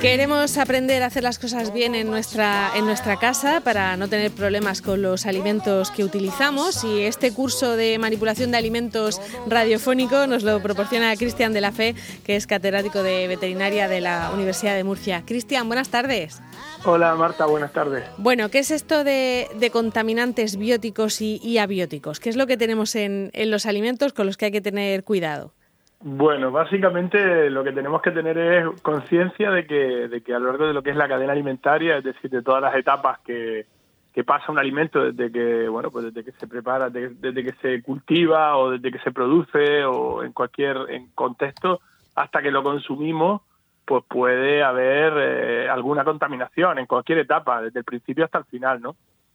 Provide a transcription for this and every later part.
Queremos aprender a hacer las cosas bien en nuestra, en nuestra casa para no tener problemas con los alimentos que utilizamos y este curso de manipulación de alimentos radiofónico nos lo proporciona Cristian de la Fe, que es catedrático de veterinaria de la Universidad de Murcia. Cristian, buenas tardes. Hola Marta, buenas tardes. Bueno, ¿qué es esto de, contaminantes bióticos y, abióticos? ¿Qué es lo que tenemos en, en los alimentos con los que hay que tener cuidado? Bueno, básicamente lo que tenemos que tener es conciencia de que, de que a lo largo de lo que es la cadena alimentaria, es decir, de todas las etapas que, que pasa un alimento desde que, bueno, pues desde que se prepara, desde, que se cultiva o desde que se produce o en cualquier en contexto hasta que lo consumimos, pues puede haber eh, alguna contaminación en cualquier etapa, desde el principio hasta el final, ¿no?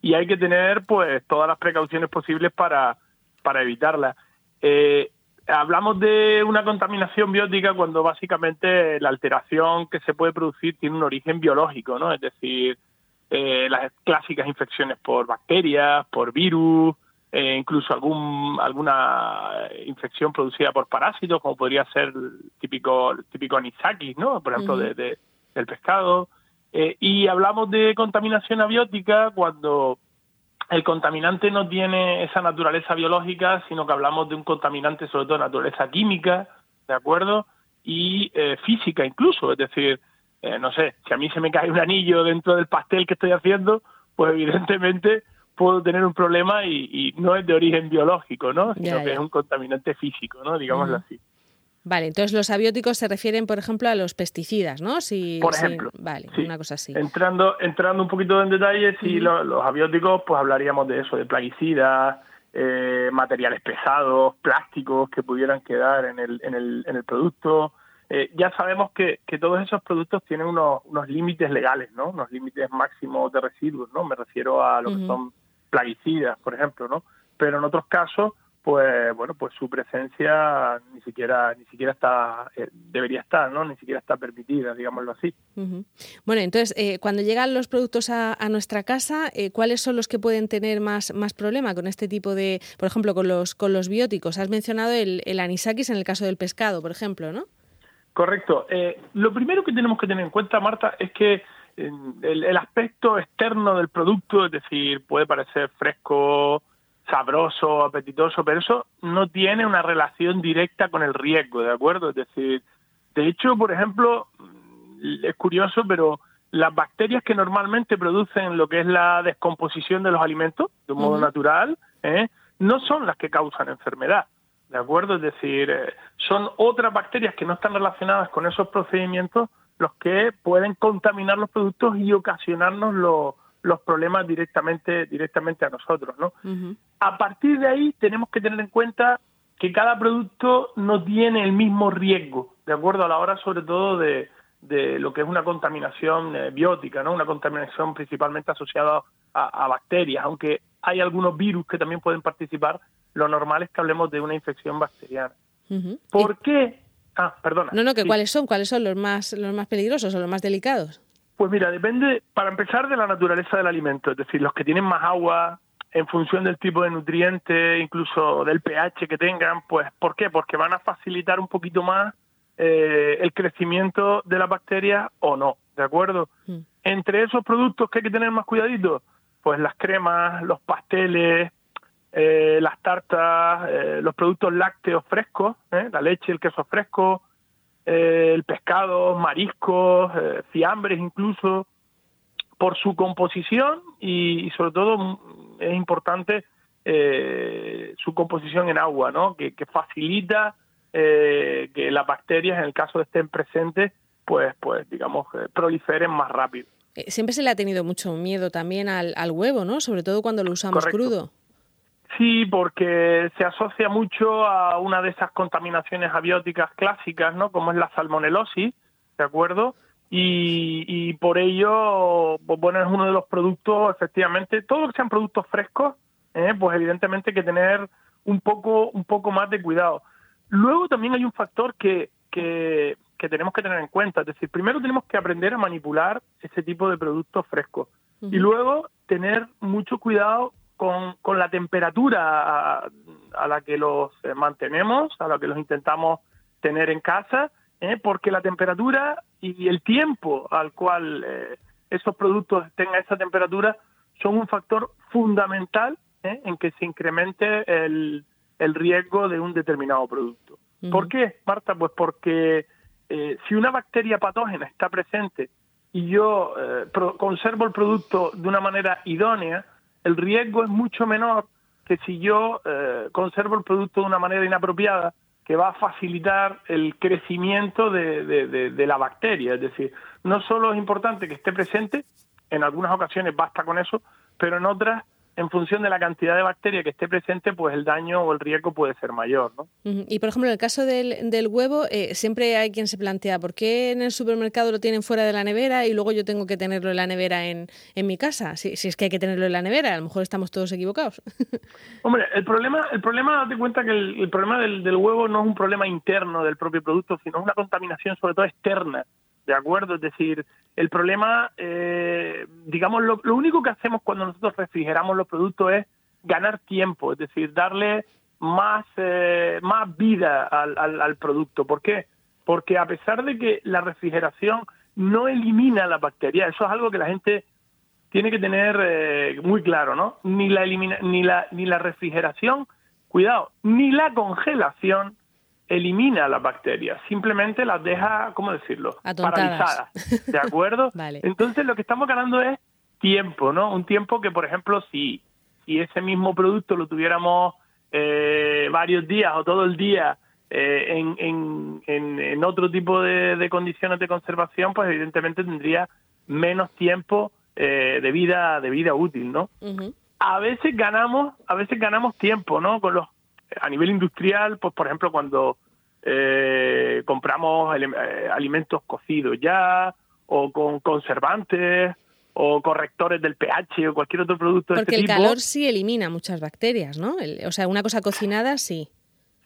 Y hay que tener, pues, todas las precauciones posibles para, para evitarla. Eh, hablamos de una contaminación biótica cuando básicamente la alteración que se puede producir tiene un origen biológico, ¿no? Es decir, eh, las clásicas infecciones por bacterias, por virus, eh, incluso algún, alguna infección producida por parásitos, como podría ser el típico, típico anisakis, ¿no? Por ejemplo, de, del pescado. Eh, y hablamos de contaminación abiótica cuando el contaminante no tiene esa naturaleza biológica, sino que hablamos de un contaminante sobre todo de naturaleza química, ¿de acuerdo? Y eh, física incluso, es decir, eh, no sé, si a mí se me cae un anillo dentro del pastel que estoy haciendo, pues evidentemente puedo tener un problema y, no es de origen biológico, ¿no? Sino que es un contaminante físico, ¿no? Digámoslo así. Vale, entonces los abióticos se refieren, por ejemplo, a los pesticidas, ¿no? Si, por ejemplo. vale, una cosa así. Entrando, entrando un poquito en detalle, si los, abióticos, pues hablaríamos de eso, de plaguicidas, eh, materiales pesados, plásticos que pudieran quedar en el, en el, en el producto. Eh, ya sabemos que, que todos esos productos tienen unos, unos límites legales, ¿no? Unos límites máximos de residuos, ¿no? Me refiero a lo que son plaguicidas, por ejemplo, ¿no? Pero en otros casos pues bueno, pues su presencia ni siquiera ni siquiera está eh, debería estar, ¿no? Ni siquiera está permitida, digámoslo así. Bueno, entonces eh, cuando llegan los productos a, nuestra casa, eh, ¿cuáles son los que pueden tener más más problema con este tipo de, por ejemplo, con los con los bióticos? Has mencionado el, el anisakis en el caso del pescado, por ejemplo, ¿no? Correcto. lo primero que tenemos que tener en cuenta, Marta, es que el, el aspecto externo del producto, es decir, puede parecer fresco sabroso, apetitoso, pero eso no tiene una relación directa con el riesgo, ¿de acuerdo? Es decir, de hecho, por ejemplo, mm, es curioso, pero las bacterias que normalmente producen lo que es la descomposición de los alimentos de un modo natural, ¿eh? no son las que causan enfermedad, ¿de acuerdo? Es decir, eh, son otras bacterias que no están relacionadas con esos procedimientos los que pueden contaminar los productos y ocasionarnos los los problemas directamente directamente a nosotros, ¿no? A partir de ahí tenemos que tener en cuenta que cada producto no tiene el mismo riesgo, de acuerdo a la hora sobre todo de, de lo que es una contaminación eh, biótica, ¿no? Una contaminación principalmente asociada a, bacterias, aunque hay algunos virus que también pueden participar, lo normal es que hablemos de una infección bacteriana. ¿Por qué? Ah, perdona. No, no, que cuáles son, cuáles son los más los más peligrosos o los más delicados. Pues mira, depende, para empezar, de la naturaleza del alimento, es decir, los que tienen más agua, en función del tipo de nutriente, incluso del pH que tengan, pues ¿por qué? Porque van a facilitar un poquito más eh, el crecimiento de la bacteria o no, ¿de acuerdo? Mm. Entre esos productos que hay que tener más cuidadito, pues las cremas, los pasteles, eh, las tartas, eh, los productos lácteos frescos, la leche, el queso fresco, eh, el pescado, mariscos, eh, fiambres incluso, por su composición y, sobre todo mm, es importante eh, su composición en agua, ¿no? que, facilita que las bacterias, en el caso de estén presentes, pues, pues digamos, proliferen más rápido. Siempre se le ha tenido mucho miedo también al, huevo, ¿no? Sobre todo cuando lo usamos crudo. Sí, porque se asocia mucho a una de esas contaminaciones abióticas clásicas, ¿no? Como es la salmonelosis, ¿de acuerdo? Y, por ello, pues bueno, es uno de los productos, efectivamente, todo lo que sean productos frescos, ¿eh? pues evidentemente hay que tener un poco, un poco más de cuidado. Luego también hay un factor que, que, que tenemos que tener en cuenta, es decir, primero tenemos que aprender a manipular ese tipo de productos frescos y luego tener mucho cuidado con, la temperatura a, la que los eh, mantenemos, a la que los intentamos tener en casa, ¿eh? porque la temperatura y el tiempo al cual eh, esos productos tengan esa temperatura son un factor fundamental ¿eh? en que se incremente el, el, riesgo de un determinado producto. ¿Por qué, Marta? Pues porque si una bacteria patógena está presente y yo conservo el producto de una manera idónea, el riesgo es mucho menor que si yo conservo el producto de una manera inapropiada que va a facilitar el crecimiento de, la bacteria. Es decir, no solo es importante que esté presente, en algunas ocasiones basta con eso, pero en otras en función de la cantidad de bacteria que esté presente, pues el daño o el riesgo puede ser mayor. ¿no? Y por ejemplo, en el caso del, del huevo, eh, siempre hay quien se plantea, ¿por qué en el supermercado lo tienen fuera de la nevera y luego yo tengo que tenerlo en la nevera en, en mi casa? Si, si es que hay que tenerlo en la nevera, a lo mejor estamos todos equivocados. Hombre, el problema, el problema, date cuenta que el, problema del, del huevo no es un problema interno del propio producto, sino es una contaminación sobre todo externa. ¿De acuerdo? Es decir, el problema, eh, digamos, lo, único que hacemos cuando nosotros refrigeramos los productos es ganar tiempo, es decir, darle más, eh, más vida al, al, producto. ¿Por qué? Porque a pesar de que la refrigeración no elimina la bacteria, eso es algo que la gente tiene que tener eh, muy claro, ¿no? Ni la, elimina, ni, la, ni la refrigeración, cuidado, ni la congelación elimina las bacterias, simplemente las deja, ¿cómo decirlo? Paralizadas. ¿De acuerdo? Entonces lo que estamos ganando es tiempo, ¿no? Un tiempo que, por ejemplo, si, si ese mismo producto lo tuviéramos eh, varios días o todo el día eh, en, en, en, otro tipo de, condiciones de conservación, pues evidentemente tendría menos tiempo eh, de vida de vida útil, ¿no? A veces ganamos, a veces ganamos tiempo, ¿no? Con los a nivel industrial, pues por ejemplo cuando eh, compramos eh, alimentos cocidos ya o con conservantes o correctores del pH o cualquier otro producto de este tipo. Porque el calor sí elimina muchas bacterias, ¿no? o sea, una cosa cocinada sí.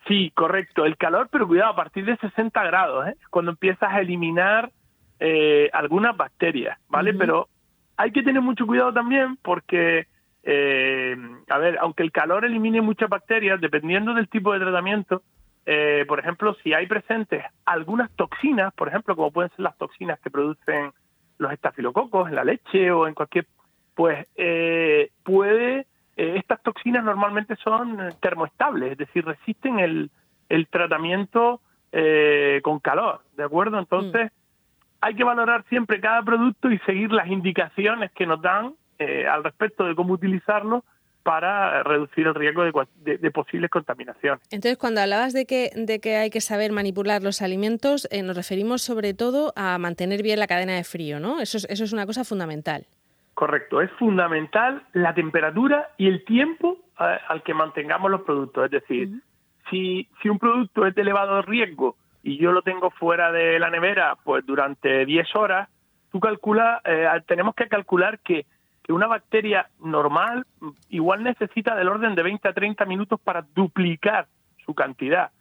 Sí, correcto. El calor, pero cuidado, a partir de 60 grados, ¿eh? cuando empiezas a eliminar eh, algunas bacterias, ¿vale? Pero hay que tener mucho cuidado también porque eh, a ver, aunque el calor elimine muchas bacterias, dependiendo del tipo de tratamiento, eh, por ejemplo, si hay presentes algunas toxinas, por ejemplo, como pueden ser las toxinas que producen los estafilococos en la leche o en cualquier, pues eh, puede, eh, estas toxinas normalmente son termoestables, es decir, resisten el, el tratamiento con calor, ¿de acuerdo? Entonces, mm. hay que valorar siempre cada producto y seguir las indicaciones que nos dan eh, al respecto de cómo utilizarlo para reducir el riesgo de, posibles contaminaciones. Entonces, cuando hablabas de que, de que hay que saber manipular los alimentos, eh, nos referimos sobre todo a mantener bien la cadena de frío, ¿no? Eso es, eso es una cosa fundamental. Correcto, es fundamental la temperatura y el tiempo eh, al que mantengamos los productos. Es decir, si, si un producto es de elevado riesgo y yo lo tengo fuera de la nevera pues durante 10 horas, tú calcula, tenemos que calcular que que una bacteria normal igual necesita del orden de 20 a 30 minutos para duplicar su cantidad.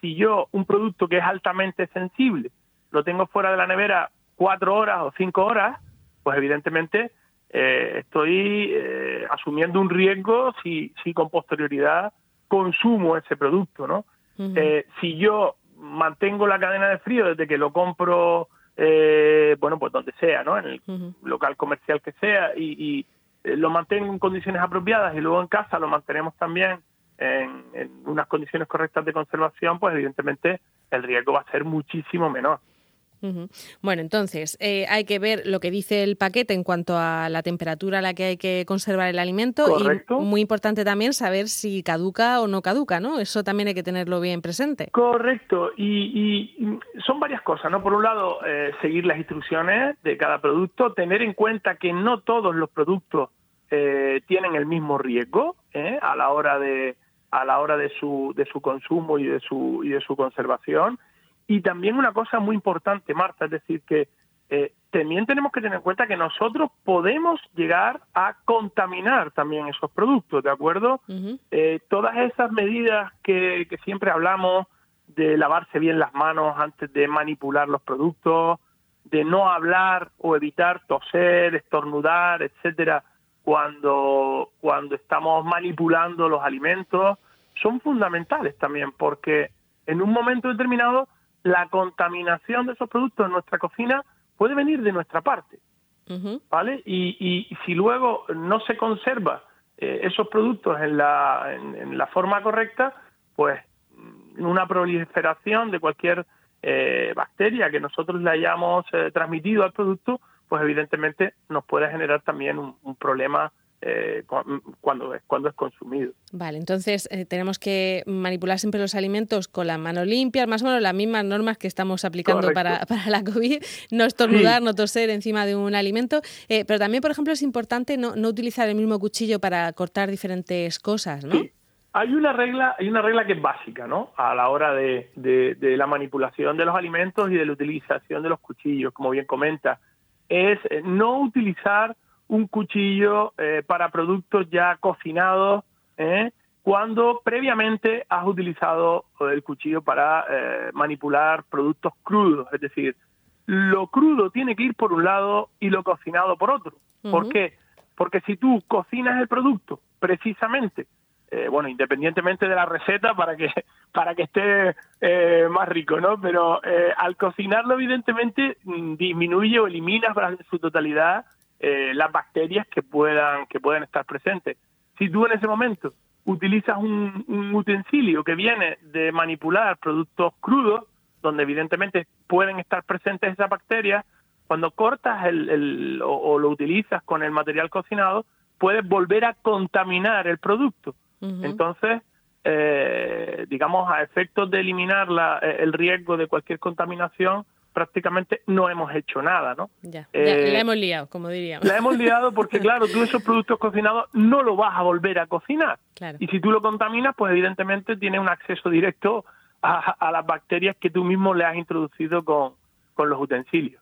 Si yo un producto que es altamente sensible lo tengo fuera de la nevera cuatro horas o cinco horas, pues evidentemente eh, estoy eh, asumiendo un riesgo si, si con posterioridad consumo ese producto, ¿no? Eh, si yo mantengo la cadena de frío desde que lo compro eh, bueno, pues donde sea, ¿no? En el local comercial que sea y, eh, lo mantengo en condiciones apropiadas y luego en casa lo mantenemos también en, en, unas condiciones correctas de conservación, pues evidentemente el riesgo va a ser muchísimo menor. Bueno, entonces eh, hay que ver lo que dice el paquete en cuanto a la temperatura a la que hay que conservar el alimento Correcto. y muy importante también saber si caduca o no caduca, ¿no? Eso también hay que tenerlo bien presente. Correcto, y, son varias cosas, ¿no? Por un lado, eh, seguir las instrucciones de cada producto, tener en cuenta que no todos los productos eh, tienen el mismo riesgo a la hora de a la hora de su de su consumo y de su y de su conservación y también una cosa muy importante, Marta, es decir, que eh, también tenemos que tener en cuenta que nosotros podemos llegar a contaminar también esos productos, ¿de acuerdo? Eh, todas esas medidas que, que siempre hablamos de lavarse bien las manos antes de manipular los productos, de no hablar o evitar toser, estornudar, etcétera, cuando, cuando estamos manipulando los alimentos, son fundamentales también, porque en un momento determinado la contaminación de esos productos en nuestra cocina puede venir de nuestra parte, ¿vale? Y, si luego no se conserva eh, esos productos en la, en, la forma correcta, pues una proliferación de cualquier eh, bacteria que nosotros le hayamos eh, transmitido al producto, pues evidentemente nos puede generar también un problema eh, cuando, es, cuando es consumido. Vale, entonces eh, tenemos que manipular siempre los alimentos con la mano limpia, más o menos las mismas normas que estamos aplicando para, para, la COVID, no estornudar, no toser encima de un alimento, eh, pero también, por ejemplo, es importante no, no, utilizar el mismo cuchillo para cortar diferentes cosas, ¿no? Sí. Hay una regla, hay una regla que es básica, ¿no? A la hora de, de, de la manipulación de los alimentos y de la utilización de los cuchillos, como bien comenta, es no utilizar un cuchillo eh, para productos ya cocinados, ¿eh? cuando previamente has utilizado el cuchillo para eh, manipular productos crudos. Es decir, lo crudo tiene que ir por un lado y lo cocinado por otro. ¿Por qué? Porque si tú cocinas el producto precisamente, bueno, independientemente de la receta para que para que esté más rico, ¿no? Pero al cocinarlo evidentemente mm, disminuye o elimina en su totalidad eh, las bacterias que puedan, que puedan estar presentes. Si tú en ese momento utilizas un, utensilio que viene de manipular productos crudos, donde evidentemente pueden estar presentes esas bacterias, cuando cortas el, o, lo utilizas con el material cocinado, puedes volver a contaminar el producto. Entonces, eh, digamos, a efectos de eliminar la, el riesgo de cualquier contaminación, prácticamente no hemos hecho nada, ¿no? Ya, eh, la hemos liado, como diríamos. La hemos liado porque, claro, tú esos productos cocinados no lo vas a volver a cocinar. Y si tú lo contaminas, pues evidentemente tienes un acceso directo a las bacterias que tú mismo le has introducido con, con los utensilios.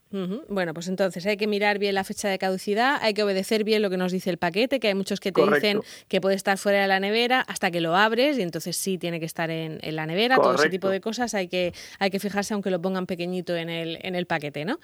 Bueno, pues entonces hay que mirar bien la fecha de caducidad, hay que obedecer bien lo que nos dice el paquete, que hay muchos que te dicen que puede estar fuera de la nevera hasta que lo abres y entonces sí tiene que estar en, la nevera, todo ese tipo de cosas hay que, hay que fijarse aunque lo pongan pequeñito en el, en el paquete, ¿no?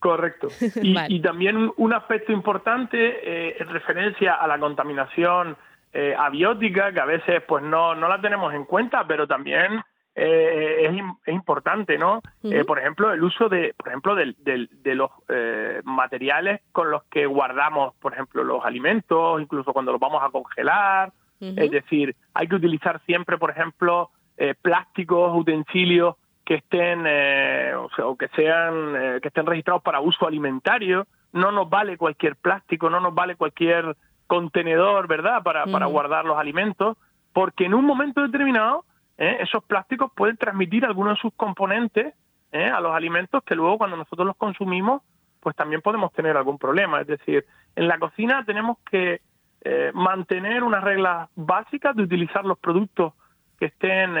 Correcto. Y, también un aspecto importante eh, en referencia a la contaminación eh, abiótica, que a veces pues no, no la tenemos en cuenta, pero también eh, es, es, importante, ¿no? Eh, por ejemplo, el uso de, por ejemplo, de, de, los eh, materiales con los que guardamos, por ejemplo, los alimentos, incluso cuando los vamos a congelar. Es decir, hay que utilizar siempre, por ejemplo, plásticos, utensilios que estén, o, sea, o que sean, que estén registrados para uso alimentario. No nos vale cualquier plástico, no nos vale cualquier contenedor, ¿verdad? Para, para guardar los alimentos, porque en un momento determinado ¿eh? esos plásticos pueden transmitir algunos de sus componentes ¿eh? a los alimentos que luego cuando nosotros los consumimos, pues también podemos tener algún problema. Es decir, en la cocina tenemos que eh, mantener unas reglas básicas de utilizar los productos que estén,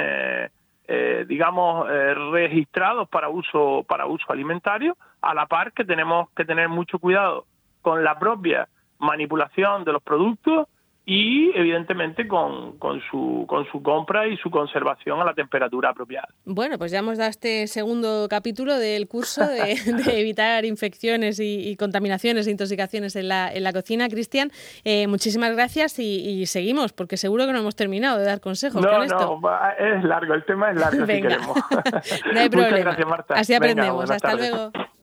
digamos, registrados para uso para uso alimentario, a la par que tenemos que tener mucho cuidado con la propia manipulación de los productos y evidentemente con, con, su, con su compra y su conservación a la temperatura apropiada. Bueno, pues ya hemos dado este segundo capítulo del curso de, evitar infecciones y, contaminaciones e intoxicaciones en la, en la cocina. Cristian, eh, muchísimas gracias y, seguimos, porque seguro que no hemos terminado de dar consejos no, con esto. No, es largo, el tema es largo Venga. si queremos. no hay problema. Así aprendemos. Hasta luego.